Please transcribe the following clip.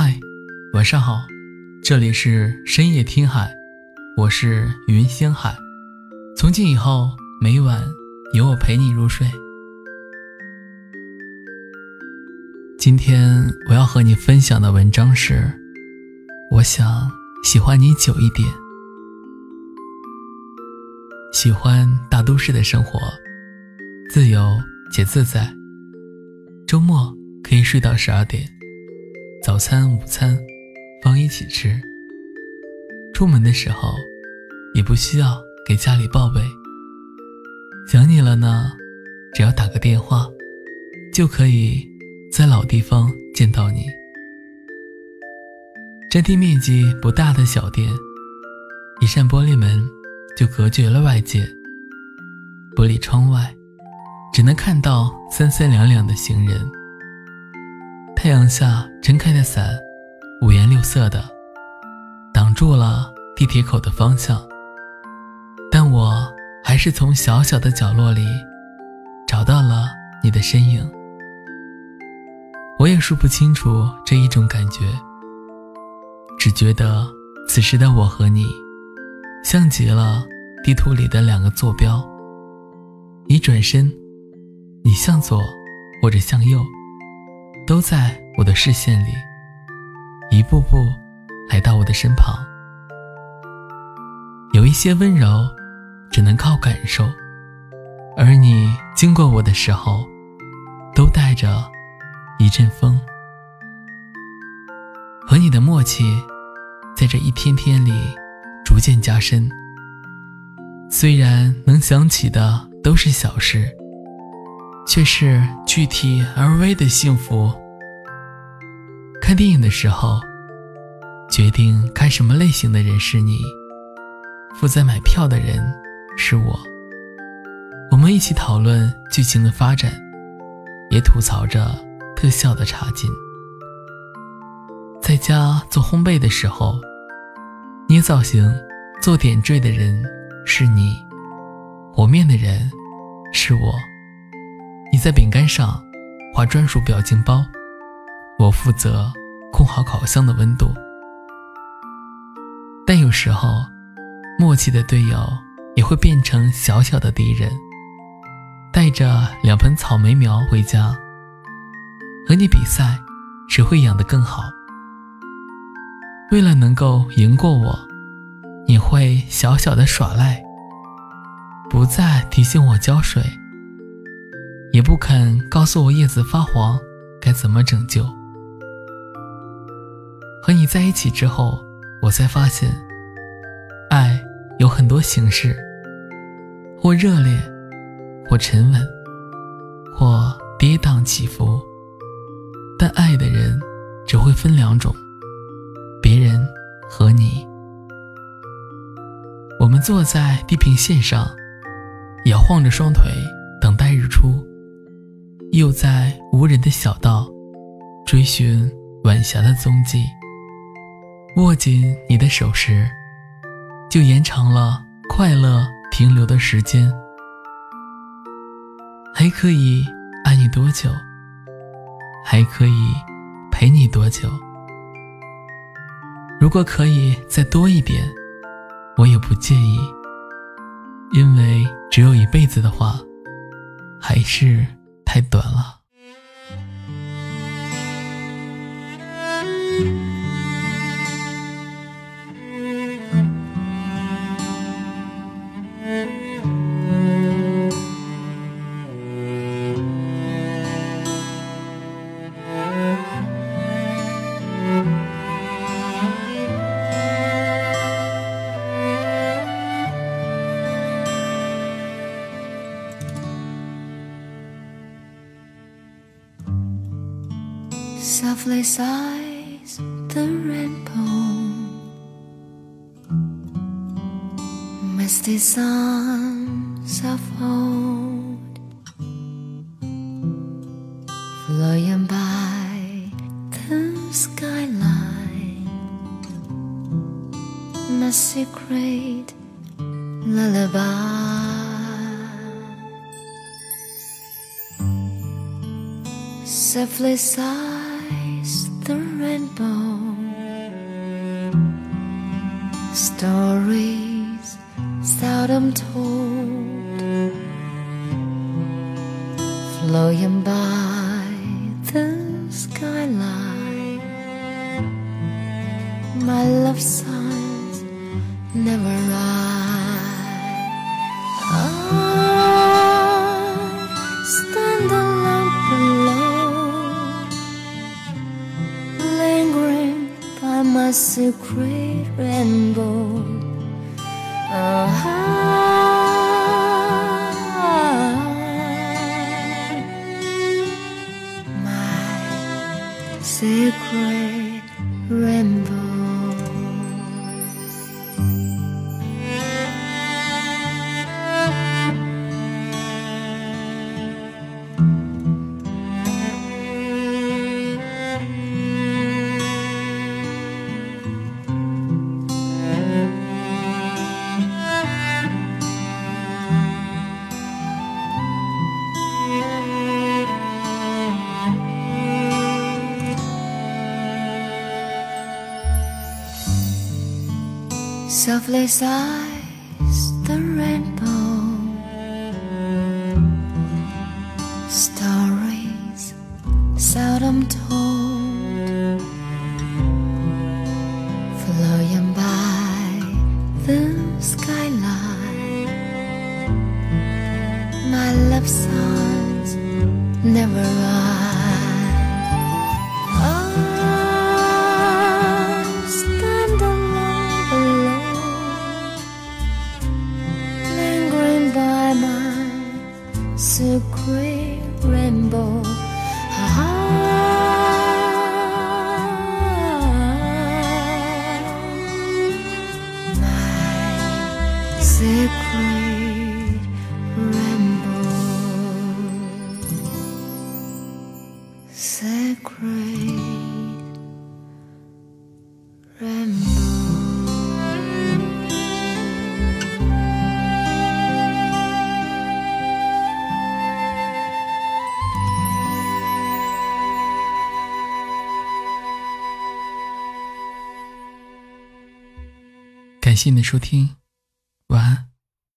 嗨，晚上好，这里是深夜听海，我是云星海。从今以后，每晚有我陪你入睡。今天我要和你分享的文章是：我想喜欢你久一点。喜欢大都市的生活，自由且自在。周末可以睡到十二点。早餐、午餐放一起吃。出门的时候，也不需要给家里报备。想你了呢，只要打个电话，就可以在老地方见到你。占地面积不大的小店，一扇玻璃门就隔绝了外界。玻璃窗外，只能看到三三两两的行人。太阳下撑开的伞，五颜六色的，挡住了地铁口的方向。但我还是从小小的角落里找到了你的身影。我也说不清楚这一种感觉，只觉得此时的我和你，像极了地图里的两个坐标。你转身，你向左或者向右。都在我的视线里，一步步来到我的身旁。有一些温柔，只能靠感受，而你经过我的时候，都带着一阵风。和你的默契，在这一天天里逐渐加深。虽然能想起的都是小事。却是具体而微的幸福。看电影的时候，决定看什么类型的人是你，负责买票的人是我。我们一起讨论剧情的发展，也吐槽着特效的差劲。在家做烘焙的时候，捏造型、做点缀的人是你，和面的人是我。你在饼干上画专属表情包，我负责控好烤箱的温度。但有时候，默契的队友也会变成小小的敌人。带着两盆草莓苗回家，和你比赛，谁会养得更好？为了能够赢过我，你会小小的耍赖，不再提醒我浇水。也不肯告诉我叶子发黄该怎么拯救。和你在一起之后，我才发现，爱有很多形式，或热烈，或沉稳，或跌宕起伏。但爱的人只会分两种：别人和你。我们坐在地平线上，摇晃着双腿，又在无人的小道追寻晚霞的踪迹。握紧你的手时，就延长了快乐停留的时间。还可以爱你多久？还可以陪你多久？如果可以再多一点，我也不介意。因为只有一辈子的话，还是。太短了。Softly sighs the rainbow, misty suns of old, flowing by the skyline, a secret lullaby. Softly sighs and bone. Stories seldom told, flowing by the skyline. My love song. was a great rainbow. Uh. My secret rainbow. Softly sighs the rainbow. Stories seldom told, flowing by the skyline. My love songs never rise. Secret rainbow. 谢你的收听，